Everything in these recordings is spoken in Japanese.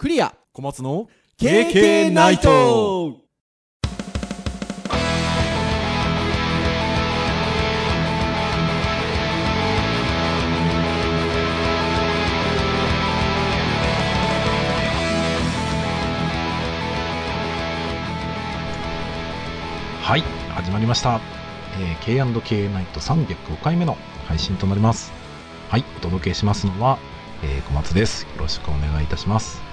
クリア小松の KK ナイトはい、始まりました。えー、K&K ナイト305回目の配信となります。はい、お届けしますのは、えー小松です。よろしくお願いいたします。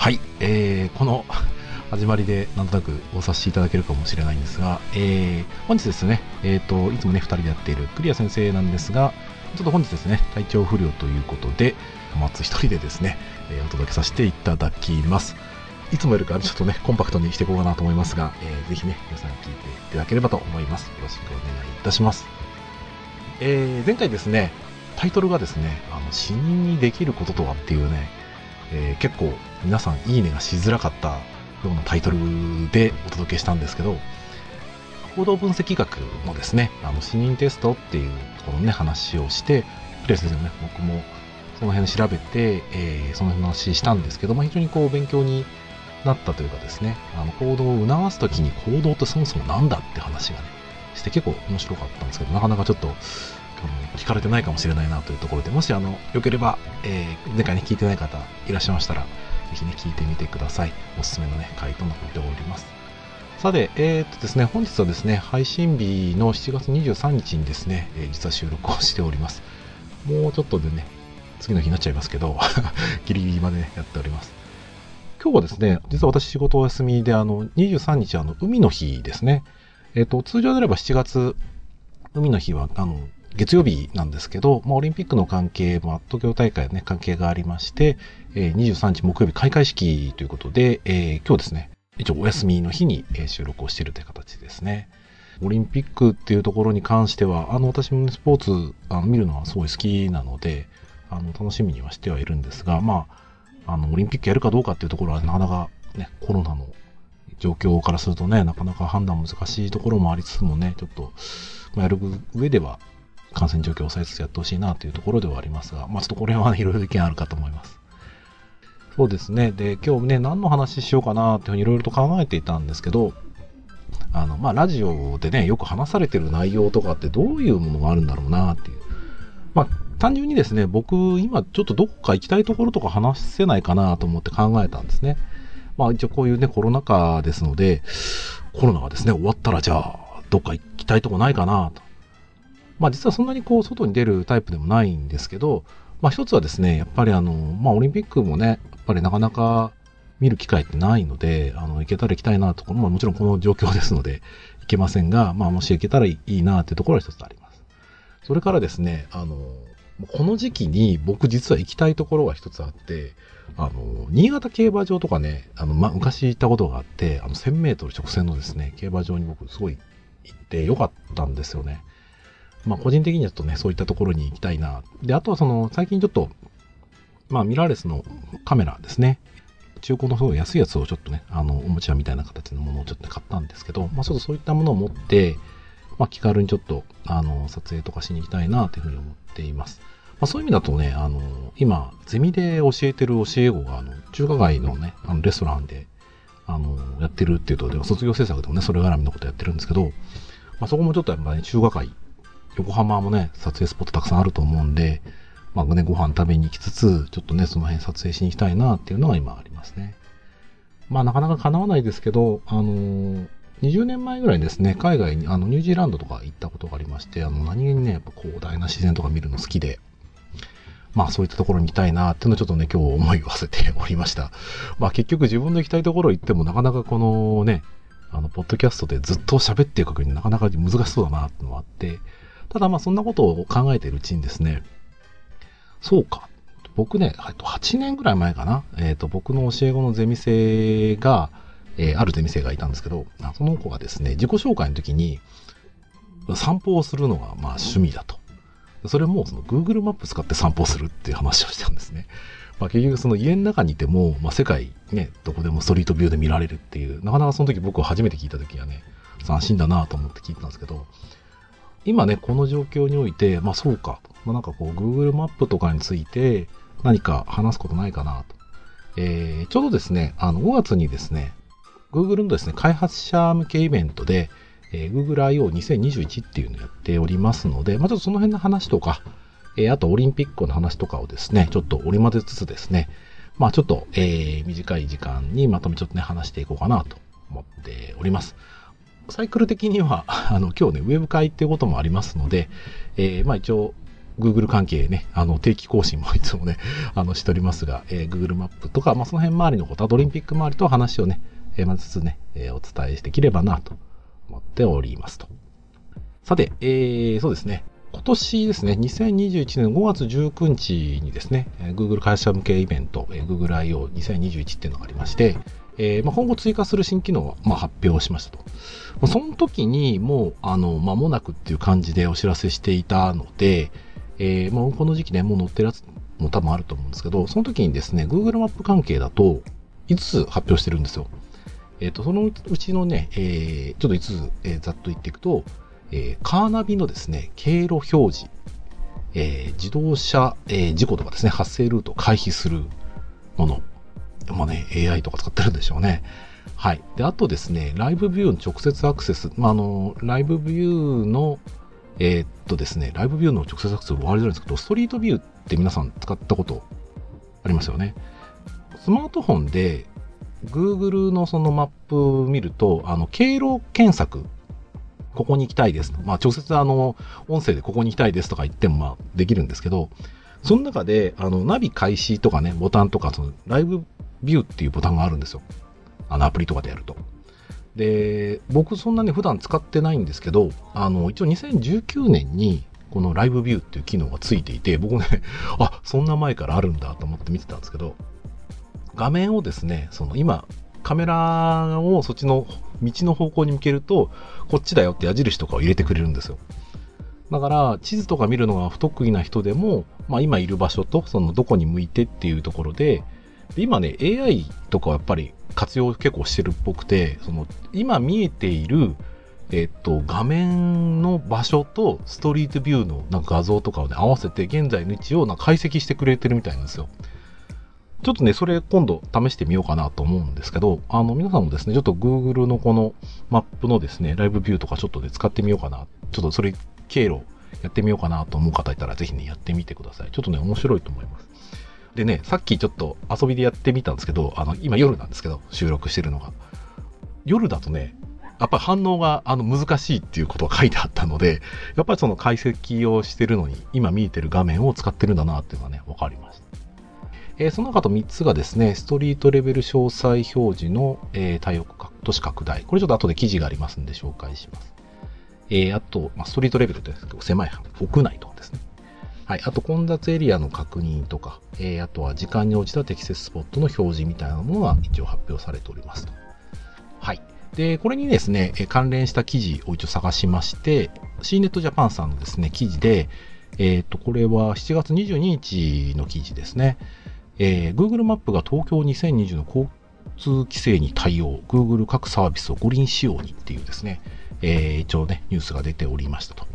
はい、えーこの 始まりでなんとなくお察しいただけるかもしれないんですが、えー本日ですね、えっ、と、いつもね、2人でやっているクリア先生なんですが、ちょっと本日ですね、体調不良ということで、小松一人でですね、えーお届けさせていただきます。いつもよりかちょっとね、コンパクトにしていこうかなと思いますが、えーぜひね、皆さん聞いていただければと思います。よろしくお願いいたします。えー前回ですね、タイトルがですね、あの、死人にできることとはっていうね、えー結構皆さんいいねがしづらかったようなタイトルでお届けしたんですけど、行動分析学のですね、あの、死人テストっていうところのね、話をして、クレア先生もね、僕もその辺調べて、えーその話したんですけど、ま、非常にこう勉強になったというかですね、あの行動を促すときに行動ってそもそもなんだって話がね、して結構面白かったんですけど、なかなかちょっと、聞かれてないかもしれないなというところで、もしあの、よければ、えー前回ね、聞いてない方いらっしゃいましたら、ぜひね、聞いてみてください。おすすめのね、回となっております。さて、えーっとですね、本日はですね、配信日の7月23日にですね、えー実は収録をしております。もうちょっとでね、次の日になっちゃいますけど、ギリギリまでね、やっております。今日はですね、実は私仕事お休みで、あの、23日、あの、海の日ですね。えっ、と、通常であれば7月、海の日は、あの、月曜日なんですけど、まあ、オリンピックの関係も、東京大会ね、関係がありまして、えー23日木曜日開会式ということで、えー今日ですね、一応お休みの日に、収録をしているという形ですね。オリンピックっていうところに関しては、あの、私もスポーツあの見るのはすごい好きなので、あの、楽しみにはしてはいるんですが、まあ、あの、オリンピックやるかどうかっていうところはなかなかね、コロナの状況からするとね、なかなか判断難しいところもありつつもね、ちょっと、まあ、やる上では感染状況を抑えつつやってほしいなというところではありますが、まあちょっとこれは、いろいろ意見あるかと思います。そうですね。で、今日ね、何の話しようかなっていうふうにいろいろと考えていたんですけど、あの、まあラジオでね、よく話されてる内容とかってどういうものがあるんだろうなっていう。まあ単純にですね、僕今ちょっとどこか行きたいところとか話せないかなと思って考えたんですね。まあ一応こういうね、コロナ禍ですので、コロナがですね、終わったらじゃあ、どっか行きたいとこないかなと。まあ実はそんなにこう、外に出るタイプでもないんですけど、まあ一つはですね、やっぱりあの、まあオリンピックもね、やっぱりなかなか見る機会ってないので、あの、行けたら行きたいなところ、まあもちろんこの状況ですので、行けませんが、まあもし行けたらいいなっていうところは一つあります。それからですね、あの、この時期に僕実は行きたいところが一つあって、あの、新潟競馬場とかね、あの、ま、昔行ったことがあって、あの、1000メートル直線のですね、競馬場に僕すごい行ってよかったんですよね。まあ、個人的にはちょっとね、そういったところに行きたいな。で、あとはその、最近ちょっと、まあ、ミラーレスのカメラですね。中古のすごい安いやつをちょっとね、あの、おもちゃみたいな形のものをちょっと買ったんですけど、まあ、ちょっとそういったものを持って、まあ、気軽にちょっと、あの、撮影とかしに行きたいな、というふうに思っています。まあ、そういう意味だとね、あの、今、ゼミで教えてる教え子が、あの、中華街のね、あの、レストランで、あの、やってるっていうと、でも卒業制作でもね、それ絡みのことやってるんですけど、まあ、そこもちょっとやっぱり、ね、中華街、横浜もね、撮影スポットたくさんあると思うんで、まあね、ご飯食べに行きつつ、ちょっとね、その辺撮影しに行きたいなっていうのが今ありますね。まあなかなか叶わないですけど、あのー20年前ぐらいですね、海外に、あの、ニュージーランドとか行ったことがありまして、あの、何気にね、やっぱ広大な自然とか見るの好きで、まあそういったところに行きたいなっていうのをちょっとね、今日思いを馳せておりました。まあ結局自分の行きたいところ行ってもなかなかこのね、あの、ポッドキャストでずっと喋っていくわけになかなか難しそうだなっていうのがあって、ただまあそんなことを考えているうちにですね、そうか。僕ね、8年ぐらい前かな。えっ、と、僕の教え子のゼミ生が、えーあるゼミ生がいたんですけど、その子がですね、自己紹介の時に、散歩をするのがまあ趣味だと。それもその Google マップ使って散歩するっていう話をしたんですね。まあ結局その家の中にいても、まあ世界ね、どこでもストリートビューで見られるっていう、なかなかその時僕は初めて聞いた時はね、斬新だなと思って聞いたんですけど、今ね、この状況において、まあそうか。まあなんかこう Google マップとかについて何か話すことないかなと。えー、ちょうどですね、あの、5月にですね、Google のですね、開発者向けイベントで、えー、Google I.O.2021 っていうのをやっておりますので、まあ、ちょっとその辺の話とか、えー、あとオリンピックの話とかをですね、ちょっと織り交ぜつつですね、まあちょっと、えー、短い時間にまとめちょっとね、話していこうかなと思っております。サイクル的には、あの、今日ね、ウェブ会っていうこともありますので、えー、まあ一応、Google 関係ね、あの、定期更新もいつもね、あの、しておりますが、えー、Google マップとか、まあその辺周りのこと、あとオリンピック周りと話をね、えー、まずつね、えー、お伝えできればなと思っておりますと。さて、えー、そうですね。今年ですね、2021年5月19日にですね、Google 会社向けイベント、Google I.O.2021 っていうのがありまして、えー、まあ、今後追加する新機能を、まあ、発表しましたと。まあ、その時にもう、あの、間もなくっていう感じでお知らせしていたので、えー、まあ、この時期ね、もう載ってるやつも多分あると思うんですけど、その時にですね、Google マップ関係だと、5つ発表してるんですよ。えっ、ー、と、そのうちのね、えー、ちょっと5つ、えー、ざっと言っていくと、えー、カーナビのですね、経路表示、えー、自動車、えー、事故とかですね、発生ルートを回避するもの。まあね、AI とか使ってるんでしょうね。はい。で、あとですね、ライブビューの直接アクセス。まあ、あの、ライブビューの、えー、っとですね、ライブビューの直接アクセス分かりづらいんですけど、ストリートビューって皆さん使ったことありますよね。スマートフォンで Google のそのマップを見ると、あの、経路検索ここに行きたいです。まあ、直接あの、音声でここに行きたいですとか言っても、まあ、できるんですけど、その中で、あの、ナビ開始とかね、ボタンとか、その、ライブビューっていうボタンがあるんですよ。あの、アプリとかでやると。で、僕そんなに普段使ってないんですけど、あの、一応2019年に、このライブビューっていう機能がついていて、僕ね、あ、そんな前からあるんだと思って見てたんですけど、画面をですね、その今、カメラをそっちの道の方向に向けると、こっちだよって矢印とかを入れてくれるんですよ。だから、地図とか見るのが不得意な人でも、まあ今いる場所と、そのどこに向いてっていうところで、で今ね、AI とかはやっぱり活用結構してるっぽくて、その今見えている、えっと、画面の場所とストリートビューのなんか画像とかをね、合わせて現在の位置をな解析してくれてるみたいなんですよ。ちょっとね、それ今度試してみようかなと思うんですけど、あの、皆さんもですね、ちょっと Google のこのマップのですね、ライブビューとかちょっとね、使ってみようかな。ちょっとそれ、経路やってみようかなと思う方いたら、ぜひね、やってみてください。ちょっとね、面白いと思います。でね、さっきちょっと遊びでやってみたんですけど、あの、今夜なんですけど、収録してるのが。夜だとね、やっぱり反応があの難しいっていうことが書いてあったので、やっぱりその解析をしてるのに、今見えてる画面を使ってるんだなっていうのがね、わかりました。えー、その他と3つがですね、ストリートレベル詳細表示の、えー、対応都市拡大。これちょっと後で記事がありますんで紹介します。えー、あと、まあ、ストリートレベルですけど、狭い範囲、屋内と。はい。あと、混雑エリアの確認とか、えー、あとは時間に応じた適切スポットの表示みたいなものが一応発表されておりますと。はい。で、これにですね、関連した記事を一応探しまして、CNET Japan さんのですね、記事で、えっ、ー、と、これは7月22日の記事ですね。えー、Google マップが東京2020の交通規制に対応、Google 各サービスを五輪仕様にっていうですね、えー、一応ね、ニュースが出ておりましたと。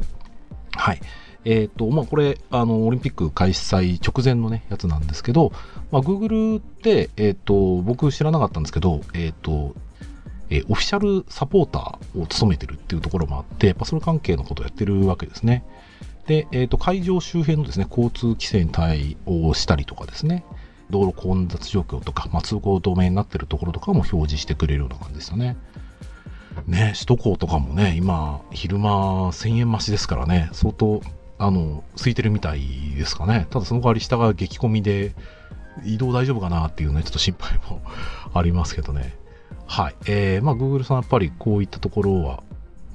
はい。えっ、ー、と、まあ、これ、あの、オリンピック開催直前のね、やつなんですけど、まあ、Google って、えっ、ー、と、僕知らなかったんですけど、えっ、ー、と、え、オフィシャルサポーターを務めてるっていうところもあって、やっぱそれ関係のことをやってるわけですね。で、えっ、と、会場周辺のですね、交通規制に対応したりとかですね、道路混雑状況とか、まあ、通行止めになってるところとかも表示してくれるような感じですよね。ね、首都高とかもね、今、昼間1000円増しですからね、相当、あの、空いてるみたいですかね。ただその代わり下が激混みで、移動大丈夫かなっていうね、ちょっと心配もありますけどね。はい。えー、まあ、Google さんやっぱりこういったところは、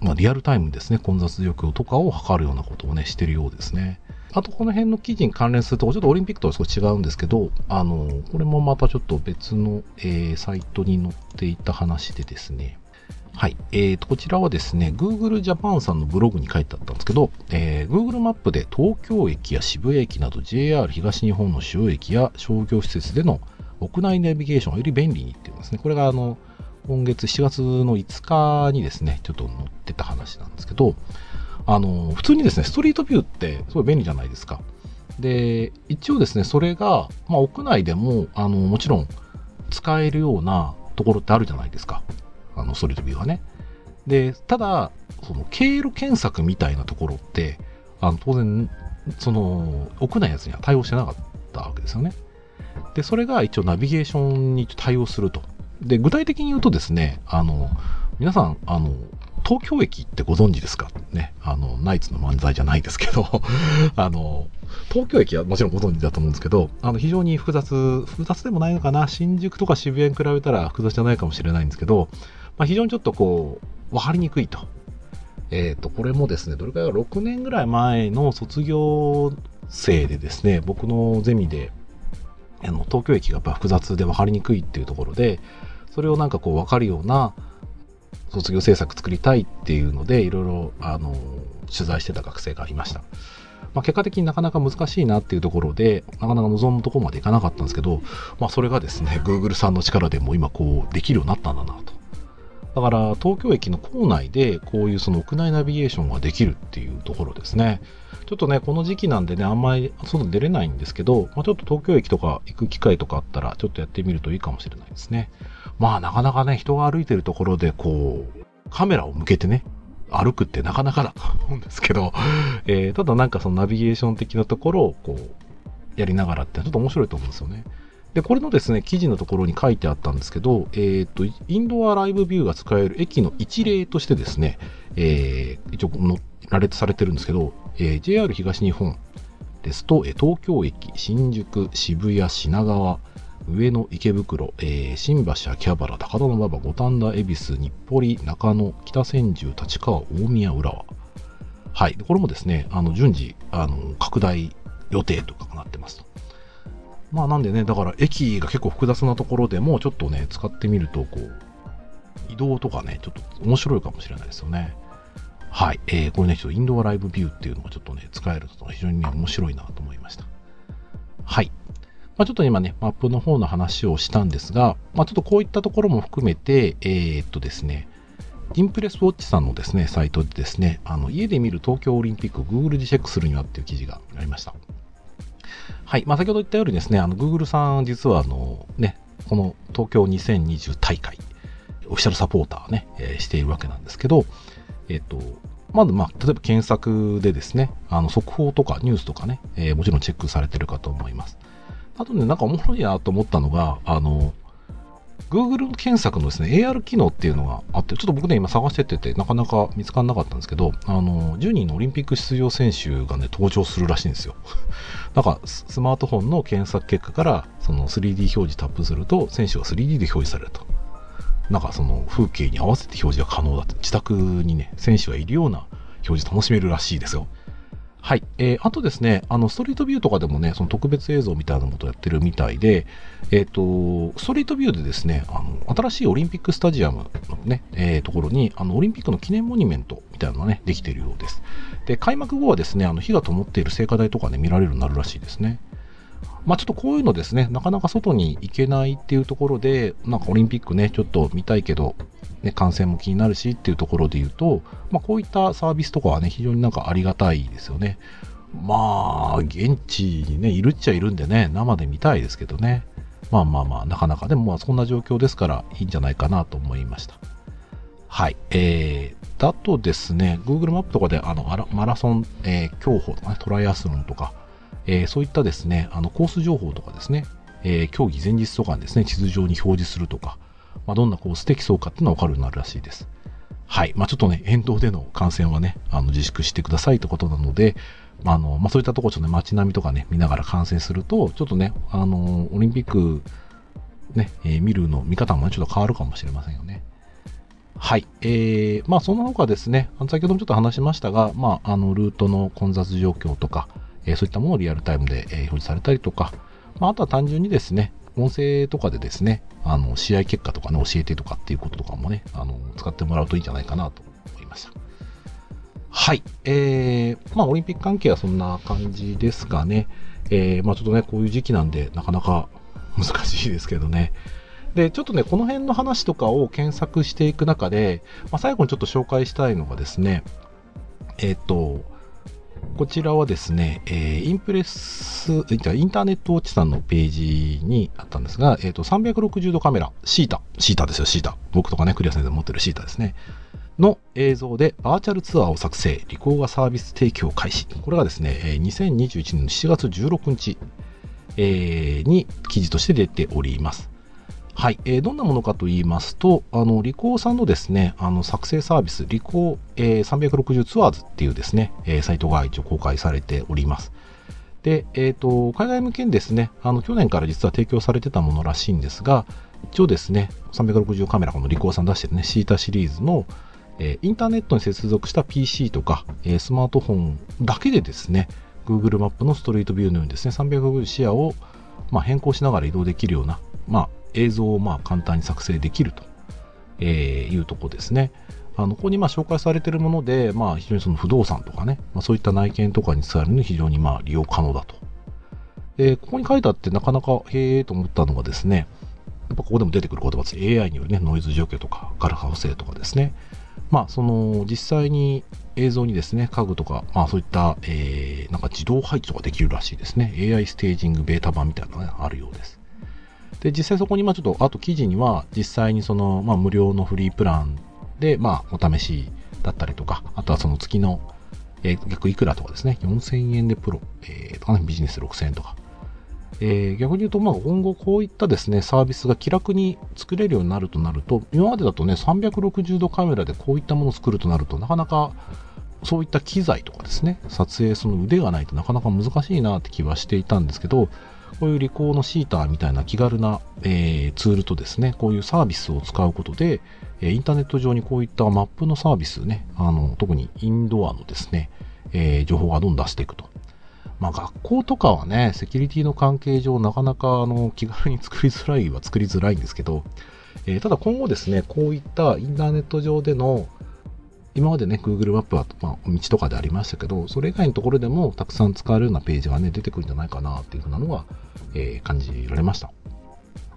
まあ、リアルタイムですね、混雑状況とかを測るようなことをね、してるようですね。あとこの辺の記事に関連するとこ、ちょっとオリンピックとは少し違うんですけど、あの、これもまたちょっと別の、えー、サイトに載っていた話でですね、はい。えーと、こちらはですね、Google Japan さんのブログに書いてあったんですけど、えー、Google マップで東京駅や渋谷駅など JR 東日本の主要駅や商業施設での屋内ナビゲーションをより便利にっていうんですね。これがあの、今月7月の5日にですね、ちょっと載ってた話なんですけど、あの、普通にですね、ストリートビューってすごい便利じゃないですか。で、一応ですね、それが、まあ、屋内でも、あの、もちろん、使えるようなところってあるじゃないですか。あの、ストリートビューはね。で、ただ、その経路検索みたいなところって、あの当然、その、屋内やつには対応してなかったわけですよね。で、それが一応ナビゲーションに対応すると。で、具体的に言うとですね、あの、皆さん、あの、東京駅ってご存知ですか？ね。あの、ナイツの漫才じゃないですけど、あの、東京駅はもちろんご存知だと思うんですけど、あの、非常に複雑、複雑でもないのかな。新宿とか渋谷に比べたら複雑じゃないかもしれないんですけど、まあ、非常にちょっとこう、わかりにくいと。えっ、ー、と、これもですね、どれくらいか6年ぐらい前の卒業生でですね、僕のゼミで、あの東京駅がやっぱ複雑で分かりにくいっていうところで、それをなんかこう分かるような卒業制作作りたいっていうので、いろいろあの取材してた学生がいました。まあ、結果的になかなか難しいなっていうところで、なかなか望むところまでいかなかったんですけど、まあ、それがですね、Google さんの力でも今こうできるようになったんだなと。だから東京駅の構内でこういうその屋内ナビゲーションができるっていうところですね。ちょっとね、この時期なんでね、あんまり外出れないんですけど、まあ、ちょっと東京駅とか行く機会とかあったら、ちょっとやってみるといいかもしれないですね。まあ、なかなかね、人が歩いてるところで、こう、カメラを向けてね、歩くってなかなかだと思うんですけど、えー、ただなんかそのナビゲーション的なところを、こう、やりながらってちょっと面白いと思うんですよね。で、これのですね、記事のところに書いてあったんですけど、えっ、と、インドアライブビューが使える駅の一例としてですね、えー、一応載られてされてるんですけど、えー、JR 東日本ですと、え東京駅、新宿、渋谷、品川、上野、池袋、えー、新橋、秋葉原、高田馬場、五反田、恵比寿、日暮里、中野、北千住、立川、大宮、浦和。はい。これもですね、あの、順次、あの、拡大予定とかなってますと。まあなんでね、だから駅が結構複雑なところでもちょっとね、使ってみると、こう、移動とかね、ちょっと面白いかもしれないですよね。はい。えー、これね、ちょっとインドアライブビューっていうのがちょっとね、使えると非常にね、面白いなと思いました。はい。まあ、ちょっと今ね、マップの方の話をしたんですが、まあ、ちょっとこういったところも含めて、えー、っとですね、インプレスウォッチさんのですね、サイトでですね、あの家で見る東京オリンピックを Google でチェックするにはっていう記事がありました。はい。まあ、先ほど言ったようにですね、あの、Google さん、実はあの、ね、この東京2020大会、オフィシャルサポーターね、えー、しているわけなんですけど、えっ、と、まず、まあ、例えば検索でですね、あの、速報とかニュースとかね、えー、もちろんチェックされてるかと思います。あとね、なんかおもろいなと思ったのが、あの、Google 検索のですね、AR 機能っていうのがあって、ちょっと僕ね、今探しててて、なかなか見つからなかったんですけど、あの、10人のオリンピック出場選手がね、登場するらしいんですよ。なんか、スマートフォンの検索結果から、その 3D 表示タップすると、選手が 3D で表示されると。なんかその風景に合わせて表示が可能だと。自宅にね、選手がいるような表示楽しめるらしいですよ。はい。えー、あとですね、あの、ストリートビューとかでもね、その特別映像みたいなことをやってるみたいで、えっ、ー、と、ストリートビューでですね、あの、新しいオリンピックスタジアムのね、えー、ところに、あの、オリンピックの記念モニュメントみたいなのがね、できているようです。で、開幕後はですね、あの、火が灯っている聖火台とかね、見られるようになるらしいですね。まあ、ちょっとこういうのですね、なかなか外に行けないっていうところで、なんかオリンピックね、ちょっと見たいけど、ね、感染も気になるしっていうところで言うと、まあ、こういったサービスとかはね、非常になんかありがたいですよね。まあ、現地にね、いるっちゃいるんでね、生で見たいですけどね。まあまあまあ、なかなか、でもまあそんな状況ですからいいんじゃないかなと思いました。はい。えー、だとですね、Google マップとかであのマラソン、えー、競歩とかね、トライアスロンとか、えー、そういったですね、あのコース情報とかですね、えー、競技前日とかにですね、地図上に表示するとか、まあ、どんなコースで競うかっていうのは分かるようになるらしいです。はい。まあ、ちょっとね、沿道での観戦はね、あの自粛してくださいってことなので、まあ、あの、まあ、そういったところちょっとね、街並みとかね、見ながら観戦すると、ちょっとね、あの、オリンピック、ね、えー、見るの、見方もねちょっと変わるかもしれませんよね。はい。えー、まあ、その他ですね、先ほどもちょっと話しましたが、まあ、あの、ルートの混雑状況とか、え、そういったものをリアルタイムで、え、表示されたりとか、まあ、あとは単純にですね、音声とかでですね、あの、試合結果とかね、教えてとかっていうこととかもね、あの、使ってもらうといいんじゃないかなと思いました。はい。えー、まあ、オリンピック関係はそんな感じですかね。えー、まあ、ちょっとね、こういう時期なんで、なかなか 難しいですけどね。で、ちょっとね、この辺の話とかを検索していく中で、まあ、最後にちょっと紹介したいのがですね、えっ、ー、と、こちらはですね、えー、インプレス、インターネットウォッチさんのページにあったんですが、えっ、ー、と、360度カメラ、シータ、シータですよ、シータ。僕とかね、クリア先生持ってるシータですね。の映像でバーチャルツアーを作成、リコーがサービス提供開始。これがですね、2021年の7月16日、えー、に記事として出ております。はい、えー、どんなものかと言いますと、あの、リコーさんのですね、あの、作成サービス、リコー、えー、360ツアーズっていうですね、えー、サイトが一応公開されております。で、えっ、ー、と、海外向けにですね、あの、去年から実は提供されてたものらしいんですが、一応ですね、360カメラ、このリコーさん出してるね、シータシリーズの、えインターネットに接続した PC とか、えスマートフォンだけでですね、Google マップのストリートビューのようにですね、360視野を、まあ、変更しながら移動できるような、まあ、映像をまあ簡単に作成できると、えいうとこですね。あのここにまあ紹介されているもので、まあ、非常にその不動産とかね、まあ、そういった内見とかに使えるのに非常にまあ利用可能だと。で、ここに書いてあってなかなかへえと思ったのがですね、やっぱここでも出てくる言葉です。AI によるね、ノイズ除去とか、ガルハ補正とかですね。まあ、その、実際に映像にですね、家具とか、まあそういった、えー、なんか自動配置とかできるらしいですね。AI ステージングベータ版みたいなのが、ね、あるようです。で、実際そこに、まあちょっと、あと記事には、実際にその、まあ無料のフリープランで、まあお試しだったりとか、あとはその月の、えー、逆いくらとかですね、4000円でプロ、えー、とかね、ビジネス6000円とか、えー、逆に言うと、まあ、今後こういったですね、サービスが気楽に作れるようになるとなると、今までだとね、360度カメラでこういったものを作るとなるとなかなかそういった機材とかですね、撮影その腕がないとなかなか難しいなって気はしていたんですけど、こういうリコーのシーターみたいな気軽な、えー、ツールとですね、こういうサービスを使うことで、えインターネット上にこういったマップのサービスね、あの、特にインドアのですね、えー、情報がどんどん出していくと。まあ学校とかはね、セキュリティの関係上なかなかあの気軽に作りづらいは作りづらいんですけど、えー、ただ今後ですね、こういったインターネット上での今までね、Google マップは、まあ、道とかでありましたけど、それ以外のところでもたくさん使えるようなページがね、出てくるんじゃないかなっていうふうなのが、えー、感じられました。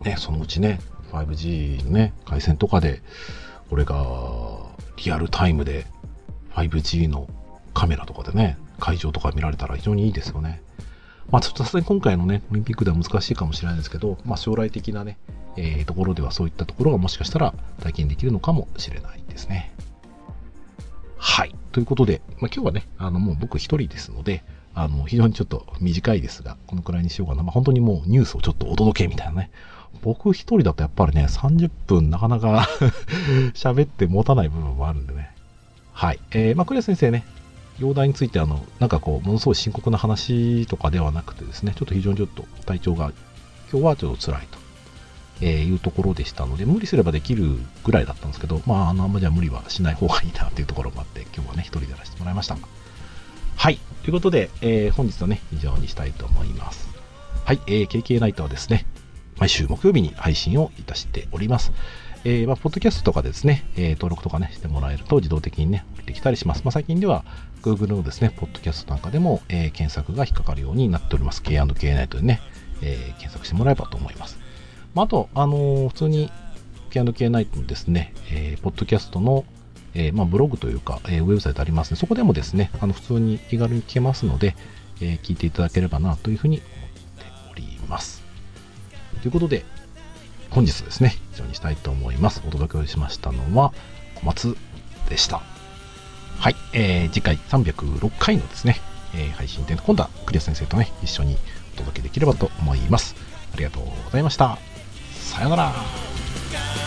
ね、そのうちね、5G のね、回線とかで、これがリアルタイムで 5G のカメラとかでね、会場とか見られたら非常にいいですよね。まあちょっとさすがに今回のね、オリンピックでは難しいかもしれないですけど、まあ将来的なね、えー、ところではそういったところがもしかしたら体験できるのかもしれないですね。はい。ということで、まあ、今日はね、あの、もう僕一人ですので、あの、非常にちょっと短いですが、このくらいにしようかな。まあ、本当にもうニュースをちょっとお届けみたいなね。僕一人だとやっぱりね、30分なかなか 喋って持たない部分もあるんでね。はい。えー、まあ、クレア先生ね、容体についてあの、なんかこう、ものすごい深刻な話とかではなくてですね、ちょっと非常にちょっと体調が、今日はちょっと辛いと。えー、いうところでしたので、無理すればできるぐらいだったんですけど、まあ、あの、あんまじゃ無理はしない方がいいなっていうところもあって、今日はね、一人でやらせてもらいました。はい。ということで、えー、本日はね、以上にしたいと思います。はい。えー、KK ナイトはですね、毎週木曜日に配信をいたしております。えー、まあ、ポッドキャストとかですね、えー、登録とかね、してもらえると自動的にね、降りてきたりします。まあ、最近では、Google のですね、ポッドキャストなんかでも、えー、検索が引っかかるようになっております。K&K ナイトでね、えー、検索してもらえばと思います。まあ、あと、あの、普通に K&K ナイトのですね、えー、ポッドキャストの、えー、まあ、ブログというか、えー、ウェブサイトありますね。そこでもですね、あの普通に気軽に聞けますので、え、聞いていただければなというふうに思っております。ということで、本日ですね、以上にしたいと思います。お届けしましたのは、小松でした。はい、えー、次回306回のですね、え、配信で今度はクリア先生とね、一緒にお届けできればと思います。ありがとうございました。さよなら。